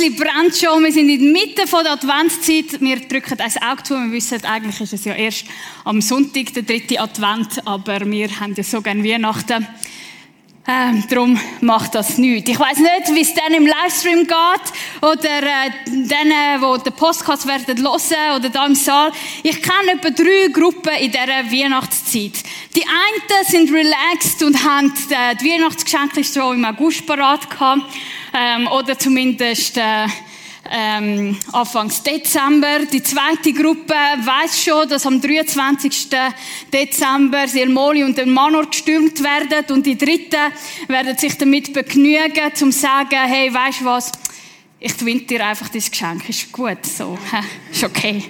Kerzli brennt schon. Wir sind in der Mitte der Adventszeit. Wir drücken ein Auge zu. Wir wissen, eigentlich ist es ja erst am Sonntag, der dritte Advent. Aber wir haben ja so gerne Weihnachten. Ähm, darum macht das nichts. Ich weiß nicht, wie es dann im Livestream geht oder äh, denen, die den Podcast werden hören oder da im Saal. Ich kenne etwa drei Gruppen in dieser Weihnachtszeit. Die einen sind relaxed und haben äh, die Weihnachtsgeschenke schon im August parat gehabt. Ähm, oder zumindest äh, ähm, Anfangs Dezember. Die zweite Gruppe weiß schon, dass am 23. Dezember Silmoli und der Manor gestürmt werden und die dritte werden sich damit begnügen, zum sagen, hey, weißt was? Ich gewinne dir einfach das Geschenk. Ist gut, so. Ist okay.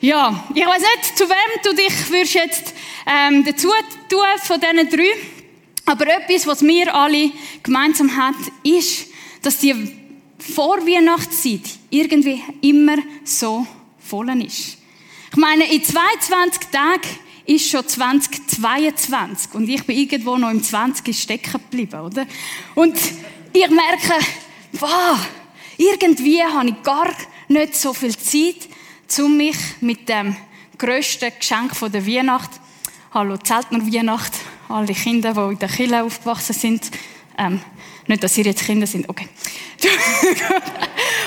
Ja, ich weiß nicht, zu wem du dich würdest jetzt ähm, dazu tun von diesen drei. Aber etwas, was wir alle gemeinsam haben, ist, dass die Vorweihnachtszeit irgendwie immer so voll ist. Ich meine, in 22 Tagen ist schon 2022 und ich bin irgendwo noch im 20 stecken geblieben, oder? Und ich merke, wow, irgendwie habe ich gar nicht so viel Zeit, um mich mit dem grössten Geschenk der Weihnacht, hallo Zeltner Weihnacht, alle Kinder, die in der Kirche aufgewachsen sind, ähm, nicht, dass ihr jetzt Kinder sind, okay.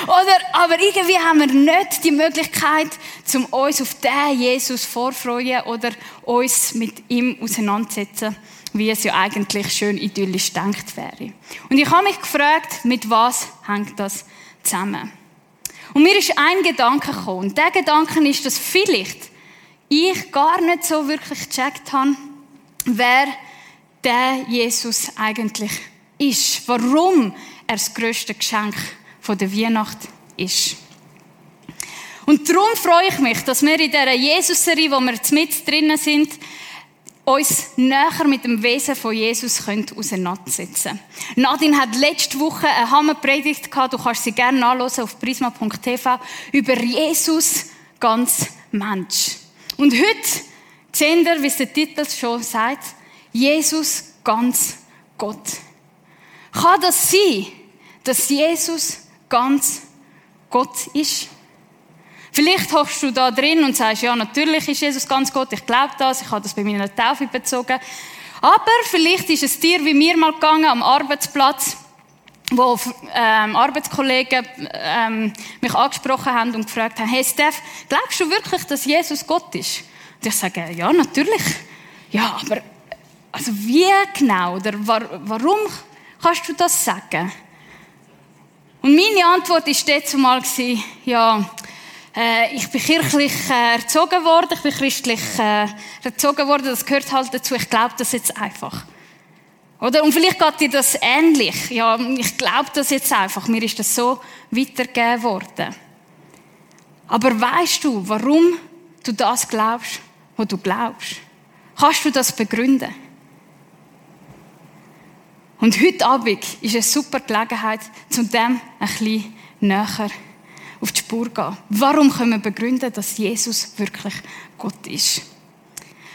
Oder, aber irgendwie haben wir nicht die Möglichkeit, um uns auf den Jesus vorfreuen oder uns mit ihm auseinandersetzen, wie es ja eigentlich schön idyllisch denkt wäre. Und ich habe mich gefragt, mit was hängt das zusammen? Und mir ist ein Gedanke gekommen. Und der Gedanke ist, dass vielleicht ich gar nicht so wirklich gecheckt habe, wer der Jesus eigentlich ist. Warum er das grösste Geschenk der Weihnacht ist. Und darum freue ich mich, dass wir in dieser Jesus-Serie, wo wir jetzt mit drinnen sind, uns näher mit dem Wesen von Jesus können auseinandersetzen Nadine hat letzte Woche eine Hammerpredigt gehabt, du kannst sie gerne nachlesen auf prisma.tv, über Jesus ganz Mensch. Und heute sehen wir, wie es der Titel schon sagt, Jesus ganz Gott. Kann das sein, dass Jesus ganz Gott ist? Vielleicht hoffst du da drin und sagst, ja, natürlich ist Jesus ganz Gott, ich glaube das, ich habe das bei meiner Taufe bezogen. Aber vielleicht ist es dir wie mir mal gegangen am Arbeitsplatz, wo ähm, Arbeitskollegen ähm, mich angesprochen haben und gefragt haben, hey Steph, glaubst du wirklich, dass Jesus Gott ist? Und ich sage, ja, natürlich. Ja, aber also wie genau oder warum Kannst du das sagen? Und meine Antwort war dazu mal, ja, äh, ich bin kirchlich äh, erzogen worden, ich bin christlich äh, erzogen worden, das gehört halt dazu, ich glaube das jetzt einfach. Oder? Und vielleicht geht dir das ähnlich. Ja, ich glaube das jetzt einfach, mir ist das so weitergegeben worden. Aber weißt du, warum du das glaubst, was du glaubst? Kannst du das begründen? Und heute Abend ist eine super Gelegenheit, zu dem ein bisschen näher auf die Spur zu gehen. Warum können wir begründen, dass Jesus wirklich Gott ist?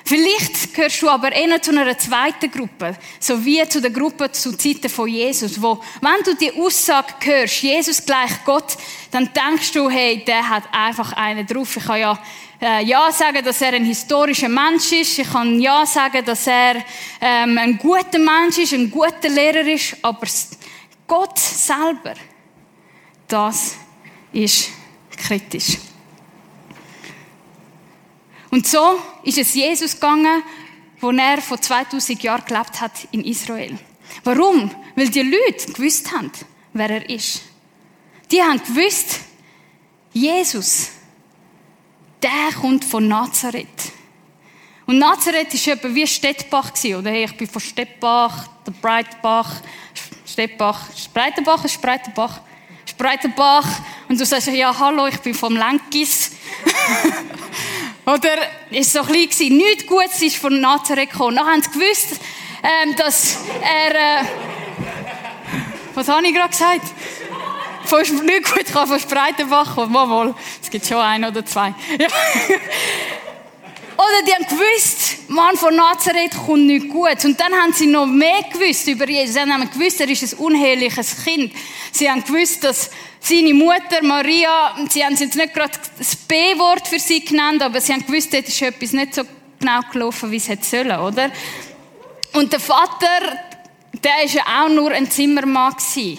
Vielleicht gehörst du aber eher zu einer zweiten Gruppe, so wie zu der Gruppe zu Zeiten von Jesus, wo, wenn du die Aussage hörst, Jesus gleich Gott, dann denkst du, hey, der hat einfach einen drauf. Ich kann ja äh, ja sagen, dass er ein historischer Mensch ist. Ich kann ja sagen, dass er ähm, ein guter Mensch ist, ein guter Lehrer ist. Aber Gott selber, das ist kritisch. Und so ist es Jesus gegangen, wo er vor 2000 Jahren gelebt hat in Israel. Warum? Weil die Leute gewusst haben, wer er ist. Die haben gewusst, Jesus, der kommt von Nazareth. Und Nazareth war etwa wie Stettbach, oder? Hey, ich bin von Stettbach, der Breitbach, Stettbach, Spreitenbach, ist Spreitenbach, Spreitenbach. Und du sagst, ja, hallo, ich bin vom Lenkis. oder? Ist so klein gewesen. Nichts Gutes ist von Nazareth gekommen. Dann haben sie gewusst, ähm, dass er, äh, was habe ich gerade gesagt? Nicht gut kann von Spreitenbach kommen. Mal. Es gibt schon ein oder zwei. Ja. Oder die haben gewusst, Mann von Nazareth kommt nicht gut. Und dann haben sie noch mehr gewusst über Jesus. Sie haben gewusst, er ist ein unheiliges Kind. Sie haben gewusst, dass seine Mutter Maria, sie haben jetzt nicht gerade das B-Wort für sie genannt, aber sie haben gewusst, dort ist etwas nicht so genau gelaufen, wie es hätte sollen, oder? Und der Vater, der ist ja auch nur ein Zimmermann gewesen.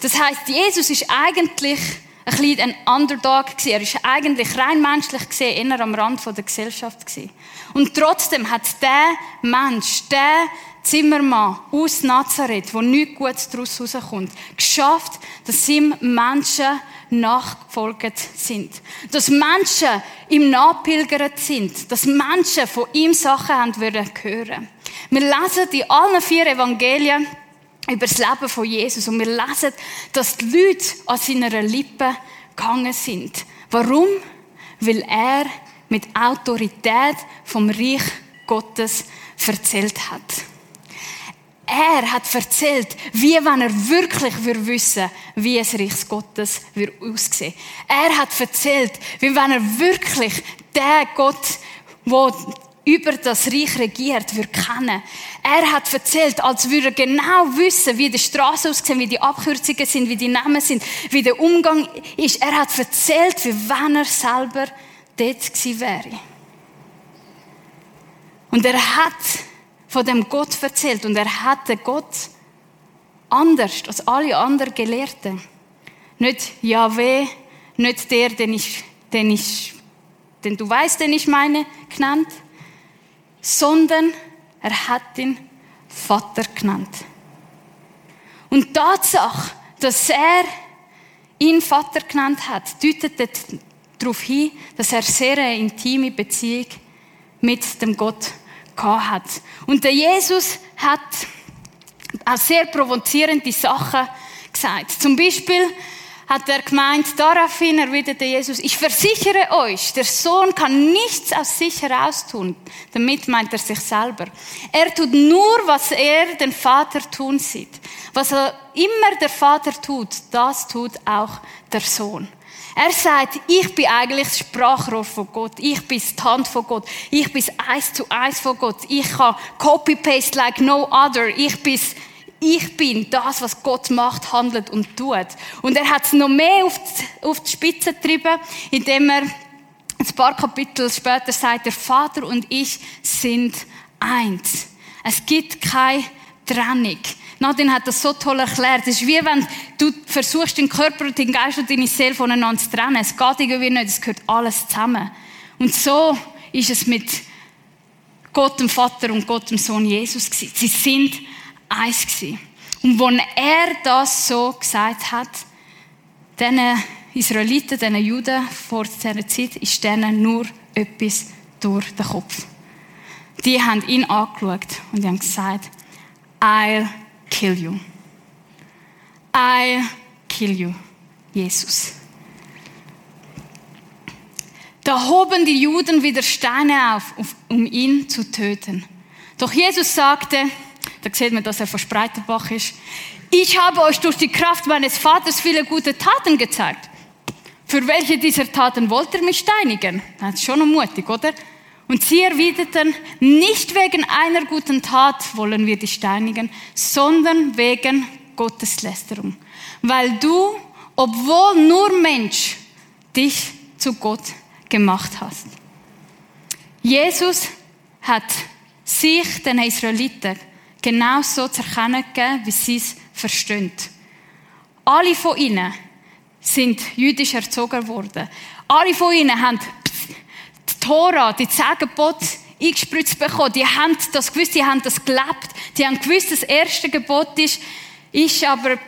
Das heißt, Jesus ist eigentlich ein bisschen ein Underdog gewesen. Er ist eigentlich rein menschlich gesehen eher am Rand der Gesellschaft gewesen. Und trotzdem hat der Mensch, der Zimmermann aus Nazareth, wo nichts Gutes daraus rauskommt, geschafft, dass ihm Menschen nachgefolgt sind. Dass Menschen ihm nachpilgert sind. Dass Menschen von ihm Sachen haben hören. Wir lesen in allen vier Evangelien, über das Leben von Jesus. Und wir lesen, dass die Leute an seiner Lippe gegangen sind. Warum? Weil er mit Autorität vom Reich Gottes erzählt hat. Er hat erzählt, wie wenn er wirklich wir wissen, wie es Reich Gottes wir aussehen. Er hat erzählt, wie wenn er wirklich der Gott, wo über das Reich regiert, wir kennen. Er hat erzählt, als würde er genau wissen, wie die Straße aussieht, wie die Abkürzungen sind, wie die Namen sind, wie der Umgang ist. Er hat erzählt, wie wenn er selber dort gewesen wäre. Und er hat von dem Gott erzählt und er hat den Gott anders als alle anderen Gelehrten. Nicht Yahweh, nicht der, den ich, den ich, den du weißt, den ich meine, genannt, sondern er hat ihn Vater genannt. Und die Tatsache, dass er ihn Vater genannt hat, deutet darauf hin, dass er sehr eine intime Beziehung mit dem Gott hat. Und der Jesus hat auch sehr provozierende Sachen gesagt. Zum Beispiel, hat er gemeint, daraufhin erwiderte Jesus, ich versichere euch, der Sohn kann nichts aus sich heraustun. Damit meint er sich selber. Er tut nur, was er den Vater tun sieht. Was er immer der Vater tut, das tut auch der Sohn. Er sagt, ich bin eigentlich das Sprachrohr von Gott. Ich bin die Hand von Gott. Ich bin eins zu eins von Gott. Ich kann copy-paste like no other. Ich bin ich bin das, was Gott macht, handelt und tut. Und er hat es noch mehr auf die, auf die Spitze getrieben, indem er ein paar Kapitel später sagt, der Vater und ich sind eins. Es gibt keine Trennung. Nadine hat das so toll erklärt. Es ist wie wenn du versuchst, den Körper und den Geist und deine Seele voneinander zu trennen. Es geht irgendwie nicht, es gehört alles zusammen. Und so ist es mit Gott dem Vater und Gott dem Sohn Jesus. Sie sind eins gewesen. Und als er das so gesagt hat, diesen Israeliten, diesen Juden vor dieser Zeit, ist denen nur etwas durch den Kopf. Die haben ihn angeschaut und haben gesagt, I'll kill you. I'll kill you, Jesus. Da hoben die Juden wieder Steine auf, um ihn zu töten. Doch Jesus sagte, da sieht man, dass er von Spreiterbach ist. Ich habe euch durch die Kraft meines Vaters viele gute Taten gezeigt. Für welche dieser Taten wollt ihr mich steinigen? Das ist schon mutig, oder? Und sie erwiderten, nicht wegen einer guten Tat wollen wir dich steinigen, sondern wegen Gotteslästerung. Weil du, obwohl nur Mensch, dich zu Gott gemacht hast. Jesus hat sich den Israeliten genau so zu erkennen gegeben, wie sie es verstehen. Alle von ihnen sind jüdisch erzogen worden. Alle von ihnen haben die Tora, die zehn Gebote eingespritzt bekommen. Die haben das gewusst, die haben das gelebt. Die haben gewusst, das erste Gebot ist, ich aber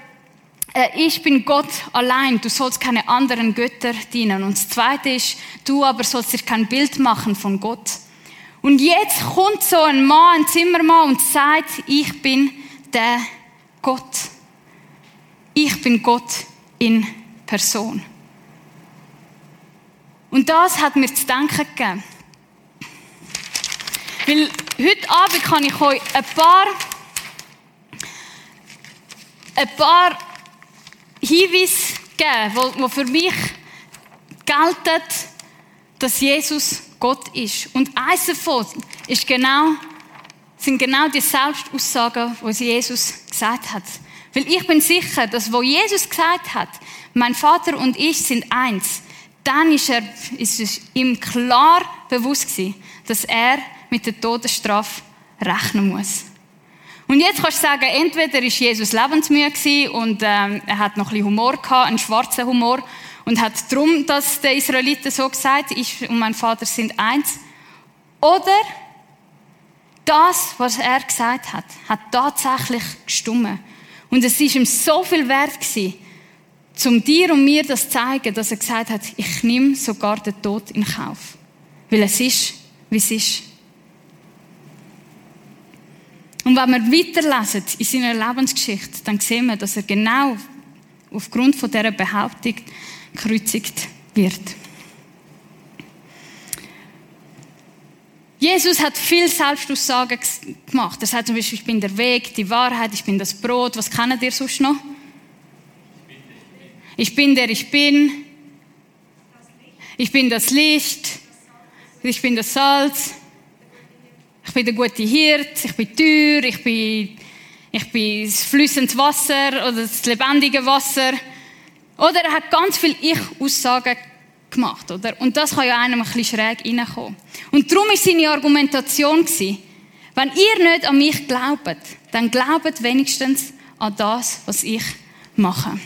äh, ich bin Gott allein, du sollst keine anderen Götter dienen. Und das zweite ist, du aber sollst dir kein Bild machen von Gott. Und jetzt kommt so ein Mann, ein Zimmermann und sagt, ich bin der Gott. Ich bin Gott in Person. Und das hat mir zu denken gegeben. Weil heute Abend kann ich euch ein paar, ein paar Hinweise geben, die für mich gelten, dass Jesus Gott ist. Und eins davon ist genau, sind genau die Selbstaussagen, die Jesus gesagt hat. Weil ich bin sicher, dass wo Jesus gesagt hat, mein Vater und ich sind eins, dann ist, er, ist es ihm klar bewusst gewesen, dass er mit der Todesstrafe rechnen muss. Und jetzt kannst du sagen, entweder ist Jesus lebensmüde und ähm, er hat noch ein bisschen Humor gehabt, einen schwarzen Humor, und hat darum, dass der Israeliten so gesagt, ich und mein Vater sind eins. Oder das, was er gesagt hat, hat tatsächlich gestummen. Und es ist ihm so viel wert gewesen, zum dir und mir das zu zeigen, dass er gesagt hat, ich nehme sogar den Tod in Kauf. Weil es ist, wie es ist. Und wenn wir weiterlesen in seiner Lebensgeschichte, dann sehen wir, dass er genau aufgrund von dieser Behauptung gekreuzigt wird. Jesus hat viel Selbstaussagen gemacht. Er sagt zum Beispiel, ich bin der Weg, die Wahrheit, ich bin das Brot. Was kennt ihr sonst noch? Ich bin der ich bin. Ich bin das Licht. Ich bin das Salz. Ich bin der gute Hirt. Ich bin Tür. Ich bin, ich bin das flüssende Wasser oder das lebendige Wasser. Oder er hat ganz viele Ich-Aussagen gemacht, oder? Und das kann ja einem ein bisschen schräg reinkommen. Und darum war seine Argumentation, wenn ihr nicht an mich glaubt, dann glaubt wenigstens an das, was ich mache.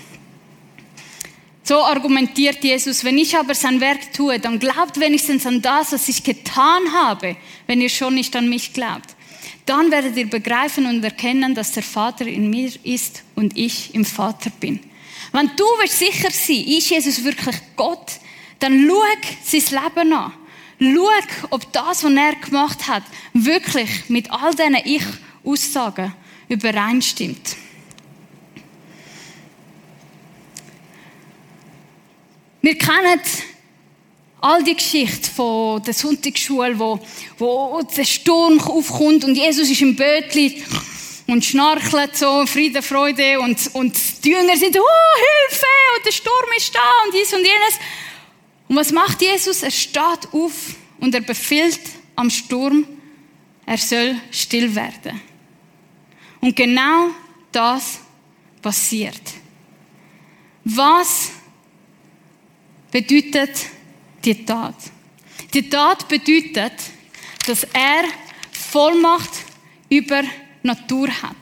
So argumentiert Jesus, wenn ich aber sein Werk tue, dann glaubt wenigstens an das, was ich getan habe, wenn ihr schon nicht an mich glaubt. Dann werdet ihr begreifen und erkennen, dass der Vater in mir ist und ich im Vater bin. Wenn du willst sicher sein, ist Jesus wirklich Gott, dann schau sein Leben an. Schau, ob das, was er gemacht hat, wirklich mit all diesen Ich-Aussagen übereinstimmt. Wir kennen all die Geschichte von der Sonntagsschule, wo, wo der Sturm aufkommt und Jesus ist im Bötli und schnarchelt so, Friede, Freude und, und die Jünger sind, oh, Hilfe, und der Sturm ist da und dies und jenes. Und was macht Jesus? Er steht auf und er befiehlt am Sturm, er soll still werden. Und genau das passiert. Was bedeutet die Tat? Die Tat bedeutet, dass er Vollmacht über Natur hat.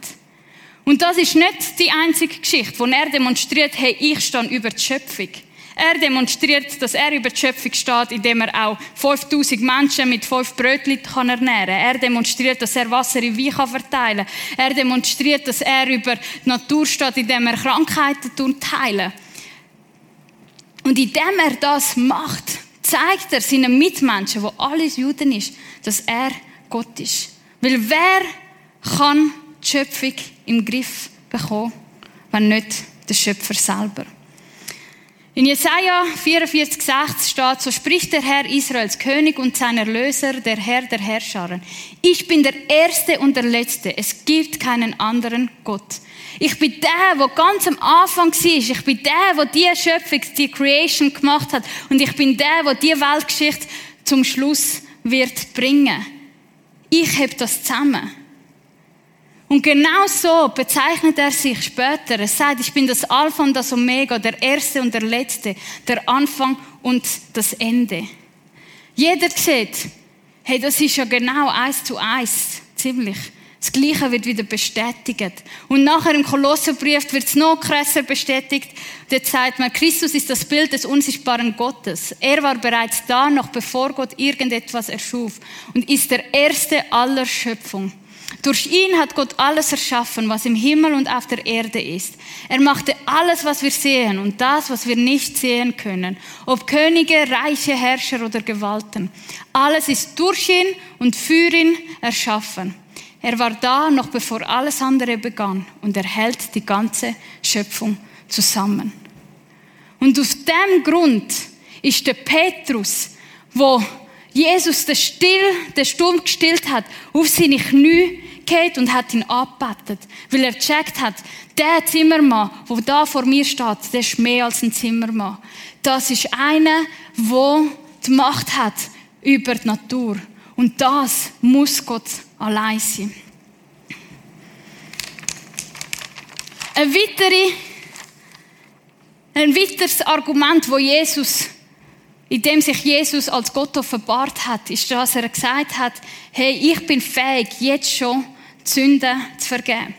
Und das ist nicht die einzige Geschichte, wo er demonstriert, hey, ich stehe über die Schöpfung. Er demonstriert, dass er über die Schöpfung steht, indem er auch 5000 Menschen mit fünf Brötchen kann ernähren kann. Er demonstriert, dass er Wasser in Wein verteilen kann. Er demonstriert, dass er über die Natur steht, indem er Krankheiten heilen Und indem er das macht, zeigt er seinen Mitmenschen, wo alles Juden ist, dass er Gott ist. Weil wer kann die Schöpfung im Griff bekommen, wenn nicht der Schöpfer selber. In Jesaja 44,6 steht, so spricht der Herr Israels König und sein Erlöser, der Herr der Herrscher. Ich bin der Erste und der Letzte. Es gibt keinen anderen Gott. Ich bin der, der ganz am Anfang war. Ich bin der, der die Schöpfung, die Creation gemacht hat. Und ich bin der, der die Weltgeschichte zum Schluss wird bringen. Ich heb das zusammen. Und genau so bezeichnet er sich später. Er sagt, ich bin das Alpha und das Omega, der Erste und der Letzte, der Anfang und das Ende. Jeder sieht, hey, das ist ja genau eins zu eins, ziemlich. Das Gleiche wird wieder bestätigt. Und nachher im Kolosserbrief wird es noch krasser bestätigt. Dort sagt man, Christus ist das Bild des unsichtbaren Gottes. Er war bereits da, noch bevor Gott irgendetwas erschuf und ist der Erste aller Schöpfung. Durch ihn hat Gott alles erschaffen, was im Himmel und auf der Erde ist. Er machte alles, was wir sehen und das, was wir nicht sehen können. Ob Könige, reiche Herrscher oder Gewalten. Alles ist durch ihn und für ihn erschaffen. Er war da, noch bevor alles andere begann und er hält die ganze Schöpfung zusammen. Und aus dem Grund ist der Petrus, wo Jesus den, Still, den Sturm gestillt hat, auf seine Knie geht und hat ihn abbettet, weil er gecheckt hat, der Zimmermann, der da vor mir steht, der ist mehr als ein Zimmermann. Das ist einer, der die Macht hat über die Natur. Und das muss Gott allein sein. Ein, ein weiteres Argument, wo Jesus, in dem sich Jesus als Gott offenbart hat, ist, dass er gesagt hat, hey, ich bin fähig, jetzt schon die Sünden zu vergeben.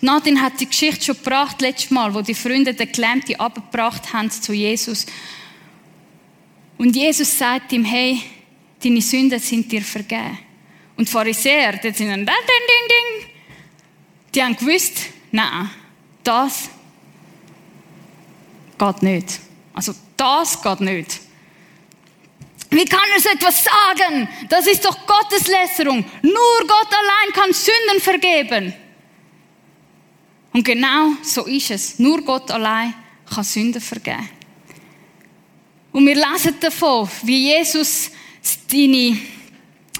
Nadine hat die Geschichte schon gebracht, letztes Mal, wo die Freunde den Gelähmten abgebracht haben zu Jesus. Und Jesus sagt ihm, hey, deine Sünden sind dir vergeben. Und die Pharisäer, die sind dann, ding, ding, ding, die haben gewusst, nein, das geht nicht. Also, das geht nicht. Wie kann er so etwas sagen? Das ist doch Gotteslästerung. Nur Gott allein kann Sünden vergeben. Und genau so ist es. Nur Gott allein kann Sünden vergeben. Und wir lesen davon, wie Jesus deine,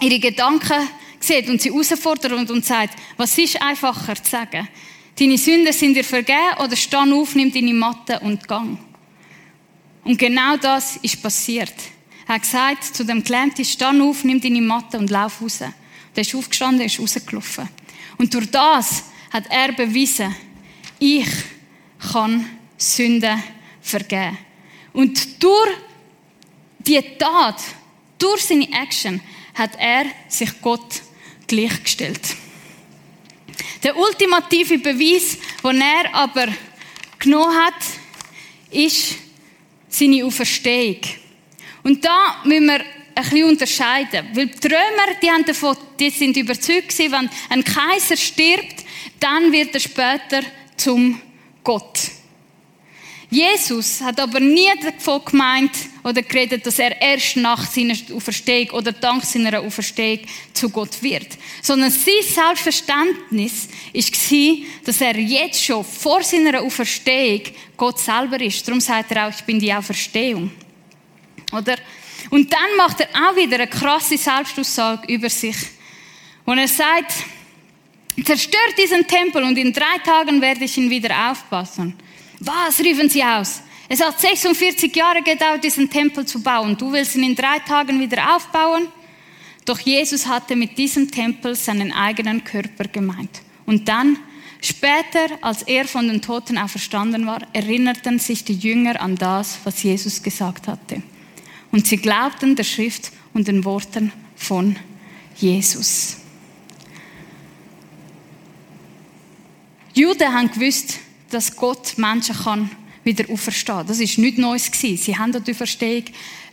ihre Gedanken sieht und sie herausfordert und sagt, was ist einfacher zu sagen? Deine Sünden sind dir vergeben oder stand auf, nimm deine Matte und gang. Und genau das ist passiert. Er hat gesagt zu dem Gelähmten, stand auf, nimm deine Matte und lauf raus. Der ist aufgestanden, ist rausgelaufen. Und durch das hat er bewiesen, ich kann Sünden vergeben. Und durch die Tat, durch seine Action, hat er sich Gott gleichgestellt. Der ultimative Beweis, den er aber genommen hat, ist seine Auferstehung. Und da müssen wir ein bisschen unterscheiden. Weil die Römer, die, haben davon, die sind überzeugt wenn ein Kaiser stirbt, dann wird er später zum Gott. Jesus hat aber nie davon gemeint oder geredet, dass er erst nach seiner Auferstehung oder dank seiner Auferstehung zu Gott wird. Sondern sein Selbstverständnis war, dass er jetzt schon vor seiner Auferstehung Gott selber ist. Darum sagt er auch, ich bin die Auferstehung. Oder? Und dann macht er auch wieder eine krasse Selbstaussage über sich. Und er sagt, zerstört diesen Tempel und in drei Tagen werde ich ihn wieder aufpassen. Was, riefen sie aus. Es hat 46 Jahre gedauert, diesen Tempel zu bauen. Du willst ihn in drei Tagen wieder aufbauen? Doch Jesus hatte mit diesem Tempel seinen eigenen Körper gemeint. Und dann, später, als er von den Toten auferstanden war, erinnerten sich die Jünger an das, was Jesus gesagt hatte. Und sie glaubten der Schrift und den Worten von Jesus. Juden haben gewusst, dass Gott Menschen kann wieder auferstehen. Das ist nichts Neues gewesen. Sie haben an die Auferstehung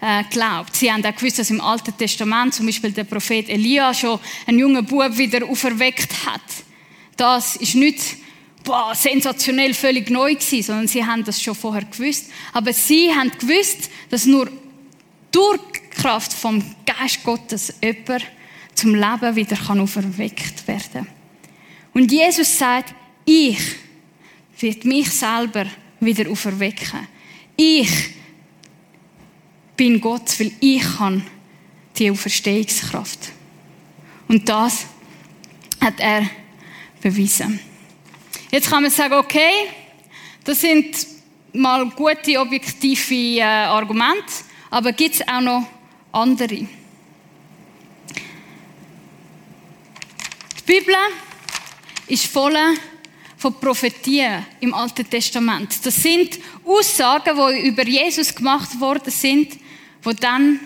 äh, geglaubt. Sie haben auch gewusst, dass im Alten Testament zum Beispiel der Prophet Elia schon einen jungen Bub wieder auferweckt hat. Das ist nicht boah, sensationell völlig neu gewesen, sondern sie haben das schon vorher gewusst. Aber sie haben gewusst, dass nur durch die Kraft vom Geist Gottes jemand zum Leben wieder auferweckt werden. Und Jesus sagt, ich wird mich selber wieder auferwecken. Ich bin Gott, weil ich kann die Auferstehungskraft. Und das hat er bewiesen. Jetzt kann man sagen, okay, das sind mal gute objektive äh, Argumente, aber gibt es auch noch andere? Die Bibel ist voller von Prophetien im Alten Testament. Das sind Aussagen, die über Jesus gemacht worden sind, wo dann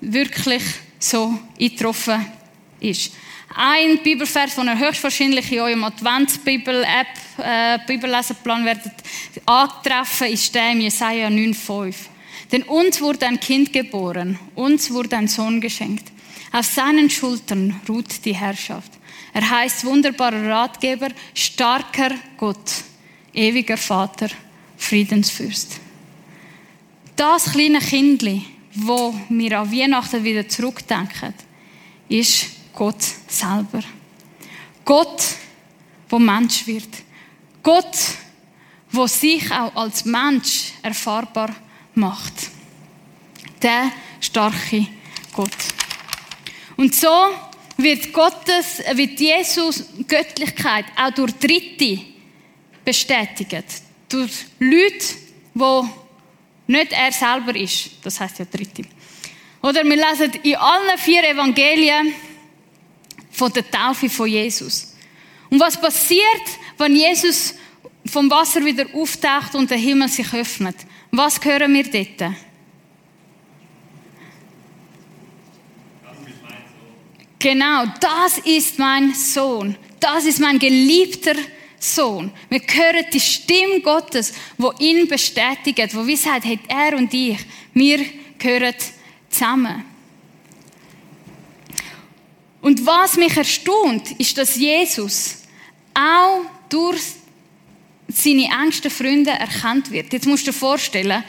wirklich so eingetroffen ist. Ein Bibelvers, den ihr höchstwahrscheinlich in eurem Advents-Bibel-App, äh, Bibellesenplan werdet antreffen, ist der im Jesaja 9,5. Denn uns wurde ein Kind geboren, uns wurde ein Sohn geschenkt. Auf seinen Schultern ruht die Herrschaft. Er heißt wunderbarer Ratgeber, starker Gott, ewiger Vater, Friedensfürst. Das kleine Kindli, wo wir an Weihnachten wieder zurückdenken, ist Gott selber. Gott, wo Mensch wird. Gott, wo sich auch als Mensch erfahrbar macht. Der starke Gott. Und so wird Gottes, wird Jesus Göttlichkeit auch durch Dritte bestätigt. Durch Leute, wo nicht er selber ist. Das heißt ja Dritte. Oder wir lesen in allen vier Evangelien von der Taufe von Jesus. Und was passiert, wenn Jesus vom Wasser wieder auftaucht und der Himmel sich öffnet? Was hören wir dort? Genau, das ist mein Sohn. Das ist mein geliebter Sohn. Wir hören die Stimme Gottes, wo ihn bestätigt, wo wie sagt, hey, er und ich, wir gehören zusammen. Und was mich erstaunt, ist, dass Jesus auch durch seine engsten Freunde erkannt wird. Jetzt musst du dir vorstellen,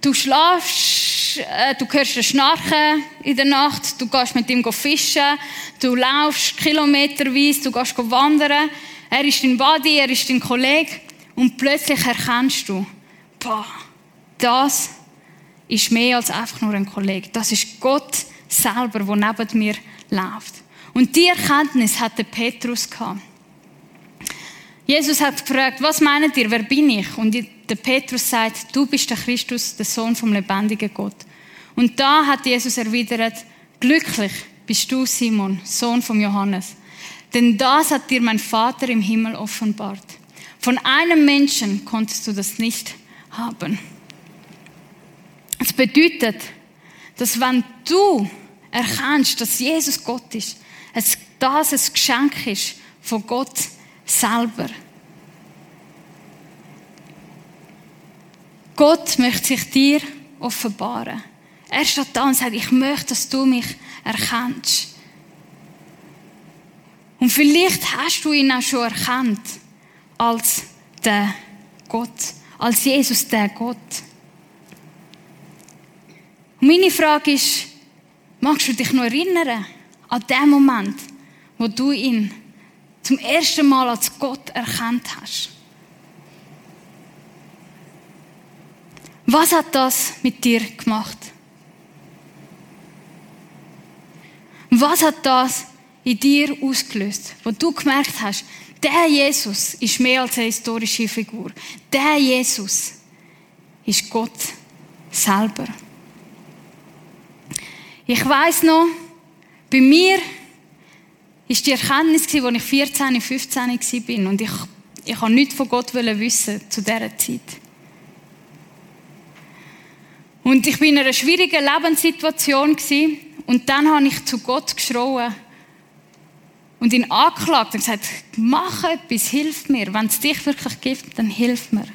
du schlafst, äh, du hörst ein Schnarchen in der Nacht, du gehst mit ihm fischen, du laufst kilometerweise, du gehst wandern, er ist dein Buddy, er ist dein Kollege und plötzlich erkennst du, boah, das ist mehr als einfach nur ein Kollege. Das ist Gott selber, der neben mir läuft. Und die Erkenntnis hatte Petrus gehabt. Jesus hat gefragt, was meint ihr, wer bin ich? Und der Petrus sagt, du bist der Christus, der Sohn vom lebendigen Gott. Und da hat Jesus erwidert, glücklich bist du, Simon, Sohn von Johannes. Denn das hat dir mein Vater im Himmel offenbart. Von einem Menschen konntest du das nicht haben. Es bedeutet, dass wenn du erkennst, dass Jesus Gott ist, dass das ein Geschenk ist von Gott selber. Gott möchte sich dir offenbaren. Er steht da und sagt, ich möchte, dass du mich erkennst. Und vielleicht hast du ihn auch schon erkannt als der Gott, als Jesus der Gott. Und meine Frage ist, magst du dich noch erinnern an den Moment, wo du ihn zum ersten Mal als Gott erkannt hast? Was hat das mit dir gemacht? Was hat das in dir ausgelöst, wo du gemerkt hast, der Jesus ist mehr als eine historische Figur. Der Jesus ist Gott selber. Ich weiß noch, bei mir ist die Erkenntnis, als ich 14, 15 war und ich, ich habe nichts von Gott wissen zu dieser Zeit. Und ich bin in einer schwierigen Lebenssituation und dann habe ich zu Gott geschrien und ihn angeklagt und gesagt, mach etwas, hilf mir. Wenn es dich wirklich gibt, dann hilf mir.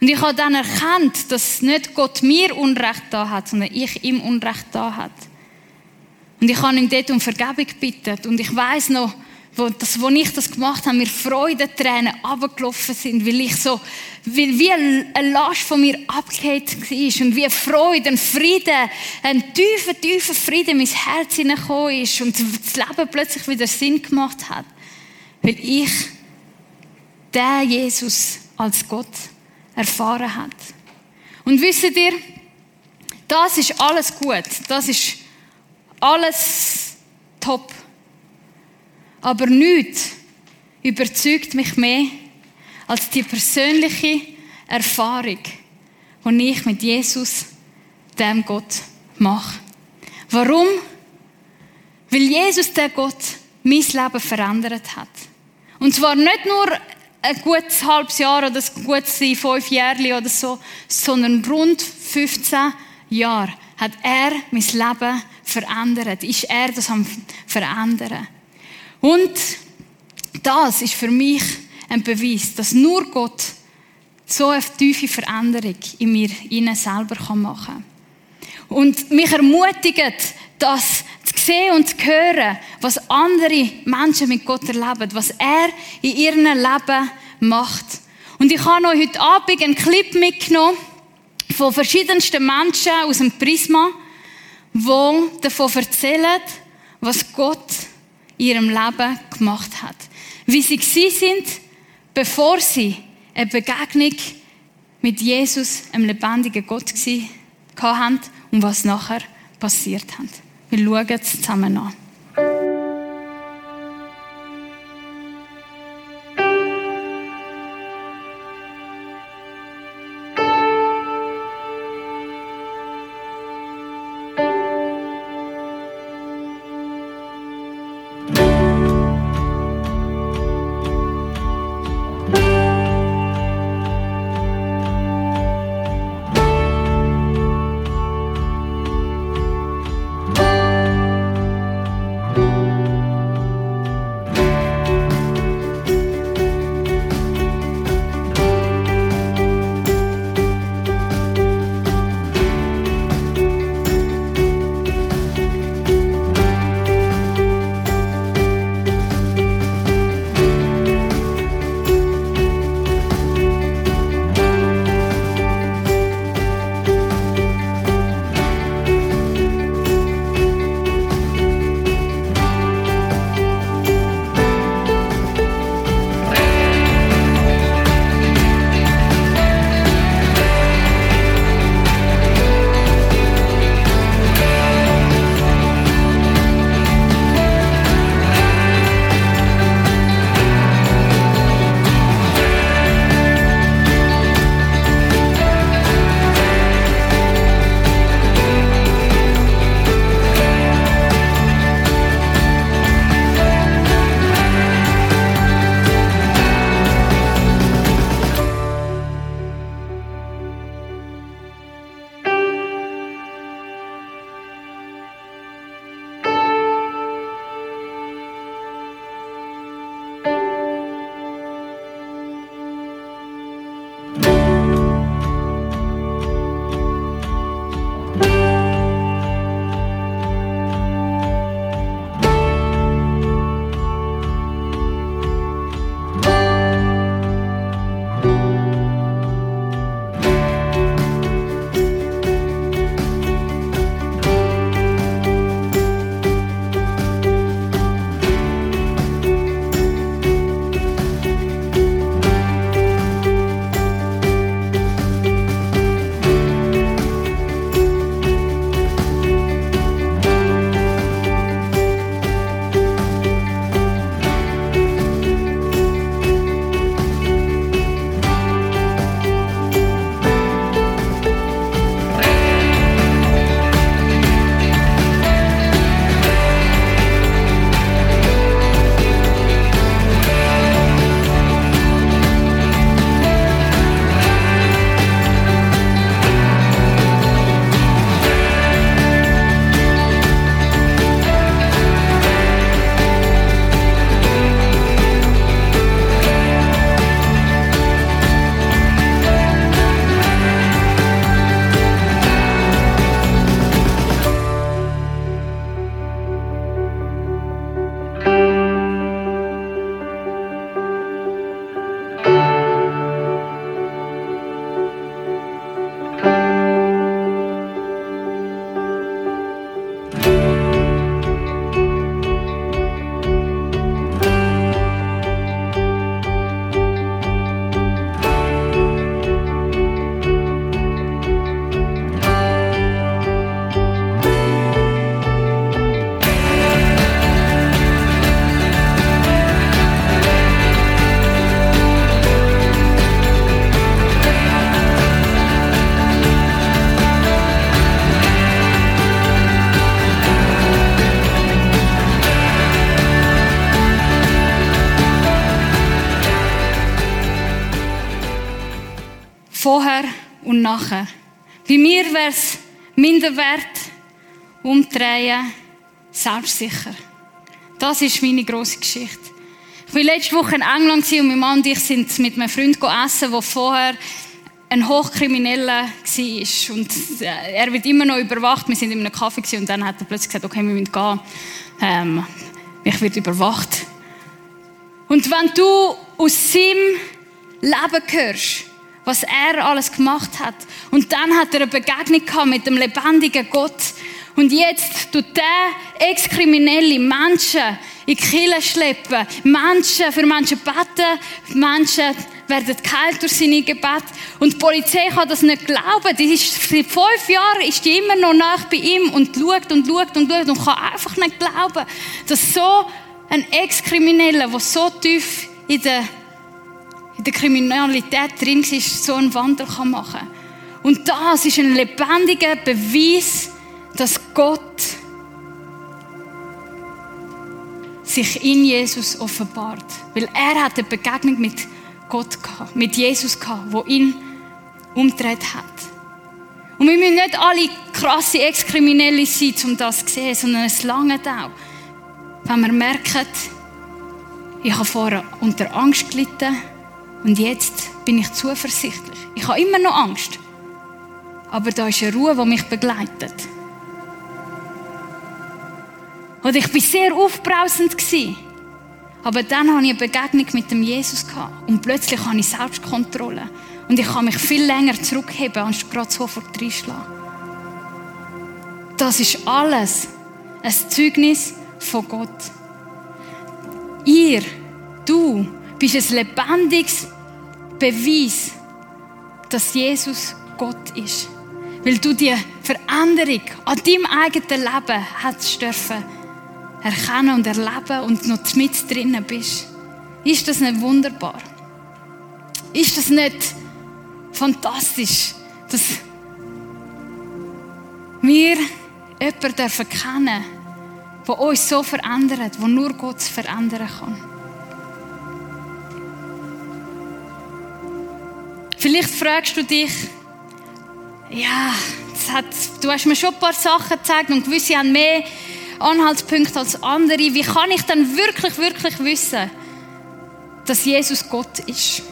Und ich habe dann erkannt, dass nicht Gott mir Unrecht da hat, sondern ich ihm Unrecht da hat. Und ich habe ihm dort um Vergebung gebeten. Und ich weiß noch, wo, das, wo ich das gemacht habe, mir Freudentränen abgelaufen sind, weil ich so, weil wie eine Last von mir abgehängt war und wie Freude, ein Frieden, ein tiefer, tiefer Frieden in mein Herz hineingekommen ist und das Leben plötzlich wieder Sinn gemacht hat. Weil ich der Jesus als Gott erfahren hat. Und wisst ihr, das ist alles gut, das ist alles top. Aber nichts überzeugt mich mehr als die persönliche Erfahrung, die ich mit Jesus, dem Gott, mache. Warum? Weil Jesus, der Gott, mein Leben verändert hat. Und zwar nicht nur ein gutes halbes Jahr oder ein gutes fünf Jahre oder so, sondern rund 15 Jahre hat er mein Leben verändert. Ist er das am verändern? Und das ist für mich ein Beweis, dass nur Gott so eine tiefe Veränderung in mir innen selber machen kann. Und mich ermutigt, das zu sehen und zu hören, was andere Menschen mit Gott erleben, was er in ihrem Leben macht. Und ich habe euch heute Abend einen Clip mitgenommen von verschiedensten Menschen aus dem Prisma, die davon erzählen, was Gott in ihrem Leben gemacht hat. Wie sie sind, bevor sie eine Begegnung mit Jesus, einem lebendigen Gott, hatten und was nachher passiert hat. Wir schauen es zusammen an. Und nachher. Bei mir wäre es Minderwert, umdrehen, selbstsicher. Das ist meine grosse Geschichte. Ich war letzte Woche in England und mein Mann und ich sind mit einem Freund essen, der vorher ein Hochkrimineller war. Und äh, er wird immer noch überwacht. Wir sind in einem Kaffee und dann hat er plötzlich gesagt, okay, wir müssen gehen. Ähm, ich werde überwacht. Und wenn du aus seinem Leben hörst, was er alles gemacht hat, und dann hat er eine Begegnung gehabt mit dem lebendigen Gott, und jetzt tut der Ex-Kriminelle Menschen in die Kirche schleppen, Menschen, für Menschen beten, Menschen werden geheilt durch seine Gebet. Und die Polizei kann das nicht glauben. Die ist, seit fünf Jahren ist die immer noch nach bei ihm und schaut und schaut und schaut und kann einfach nicht glauben, dass so ein Ex-Krimineller, der so tief in der, in der Kriminalität drin ist, so einen Wandel machen kann. Und das ist ein lebendiger Beweis, dass Gott sich in Jesus offenbart. Weil er hat eine Begegnung mit Gott gehabt, mit Jesus gehabt, wo ihn umgedreht hat. Und wir müssen nicht alle krasse Ex-Kriminelle sein, um das zu sehen, sondern es lange auch, wenn wir merken, ich habe vorher unter Angst gelitten und jetzt bin ich zuversichtlich. Ich habe immer noch Angst. Aber da ist eine Ruhe, die mich begleitet. Und ich war sehr aufbrausend. Aber dann hatte ich eine Begegnung mit dem Jesus und plötzlich habe ich Selbstkontrolle. Und ich kann mich viel länger zurückheben, anstatt gerade sofort reinschlagen. Das ist alles ein Zeugnis von Gott. Ihr, du, bist ein lebendiges Beweis, dass Jesus Gott ist. Weil du die Veränderung an deinem eigenen Leben hast dürfen erkennen und erleben und noch mit drinnen bist. Ist das nicht wunderbar? Ist das nicht fantastisch, dass wir jemanden dürfen kennen, der uns so verändert, wo nur Gott verändern kann? Vielleicht fragst du dich, ja, hat, du hast mir schon ein paar Sachen gezeigt und gewisse haben mehr Anhaltspunkte als andere. Wie kann ich dann wirklich, wirklich wissen, dass Jesus Gott ist?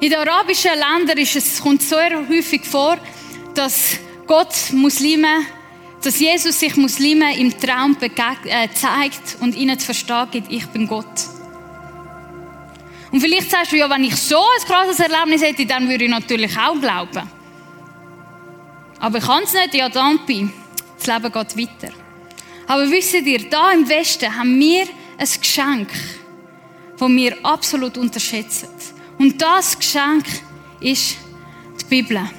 In den arabischen Ländern ist es, kommt so häufig vor, dass Gott Muslime, dass Jesus sich Muslime im Traum äh, zeigt und ihnen zu verstehen gibt, ich bin Gott. Und vielleicht sagst du, ja, wenn ich so ein krasses Erlebnis hätte, dann würde ich natürlich auch glauben. Aber ich kann es nicht, ja, Dampi. Das Leben geht weiter. Aber wisst ihr, da im Westen haben wir ein Geschenk, das wir absolut unterschätzen. Und das Geschenk ist die Bibel.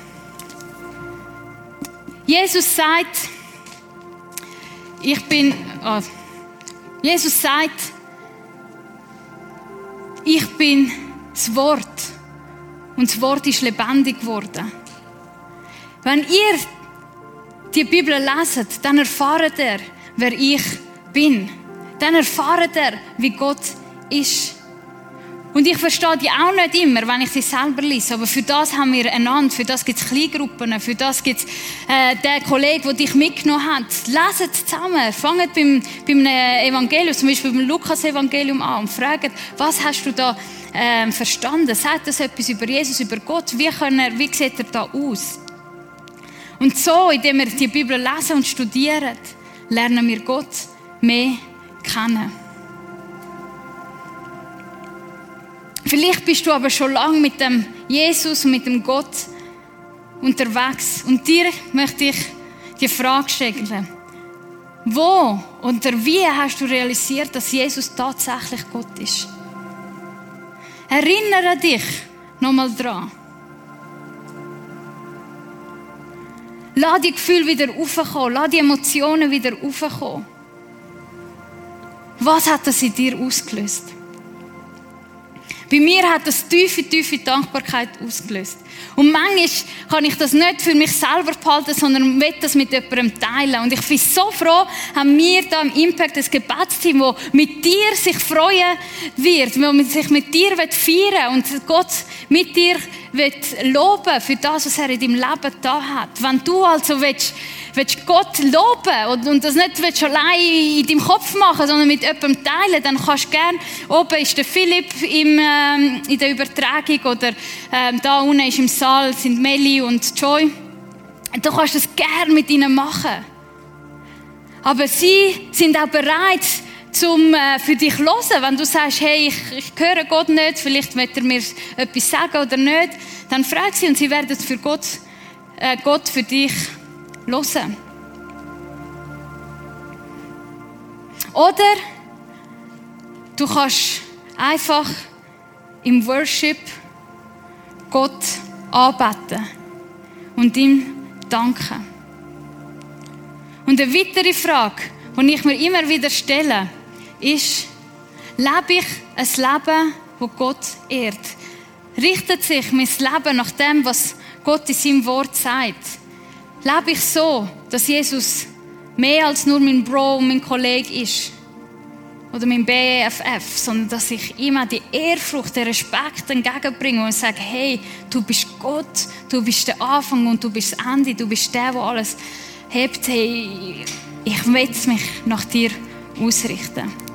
Jesus sagt, ich bin, oh, Jesus sagt, ich bin das Wort. Und das Wort ist lebendig geworden. Wenn ihr die Bibel lesen, dann erfahrt er, wer ich bin. Dann erfahrt er, wie Gott ist. Und ich verstehe die auch nicht immer, wenn ich sie selber lese. Aber für das haben wir einander, für das gibt es Kleingruppen, für das gibt es äh, den Kollegen, der dich mitgenommen hat. Leset zusammen, fangt beim, beim Evangelium, zum Beispiel beim Lukas-Evangelium an und fragt, was hast du da äh, verstanden? Sagt das etwas über Jesus, über Gott? Wie, kann er, wie sieht er da aus? Und so, indem wir die Bibel lesen und studieren, lernen wir Gott mehr kennen. Vielleicht bist du aber schon lange mit dem Jesus und mit dem Gott unterwegs. Und dir möchte ich die Frage stellen. Wo oder wie hast du realisiert, dass Jesus tatsächlich Gott ist? Erinnere dich nochmal dran. Lass die Gefühle wieder aufkommen. Lass die Emotionen wieder aufkommen. Was hat das in dir ausgelöst? Bei mir hat das tiefe, tiefe Dankbarkeit ausgelöst. Und manchmal kann ich das nicht für mich selber behalten, sondern will das mit jemandem teilen. Und ich bin so froh, haben wir da im Impact ein Gebetsteam, das mit dir sich freuen wird, das sich mit dir feiern will und Gott mit dir will loben für das, was er in deinem Leben da hat. Wenn du also willst, willst Gott loben und, und das nicht willst allein in deinem Kopf machen, sondern mit jemandem teilen, dann kannst du gerne, oben ist der Philipp im, ähm, in der Übertragung oder ähm, da unten ist im Saal sind Melly und Joy. Du kannst das gerne mit ihnen machen. Aber sie sind auch bereit, zum äh, für dich hören. Wenn du sagst, hey, ich, ich höre Gott nicht, vielleicht wird er mir etwas sagen oder nicht, dann frag sie und sie werden für Gott, äh, Gott für dich hören. Oder du kannst einfach im Worship Gott anbeten und ihm danken. Und eine weitere Frage, die ich mir immer wieder stelle, ist, lebe ich ein Leben, wo Gott ehrt? Richtet sich mein Leben nach dem, was Gott in seinem Wort sagt? Lebe ich so, dass Jesus mehr als nur mein Bro und mein Kollege ist? Oder mein BFF, sondern dass ich immer die Ehrfurcht, den Respekt entgegenbringe und sage, hey, du bist Gott, du bist der Anfang und du bist das Ende, du bist der, der alles hebt. Hey, ich will mich nach dir ausrichten.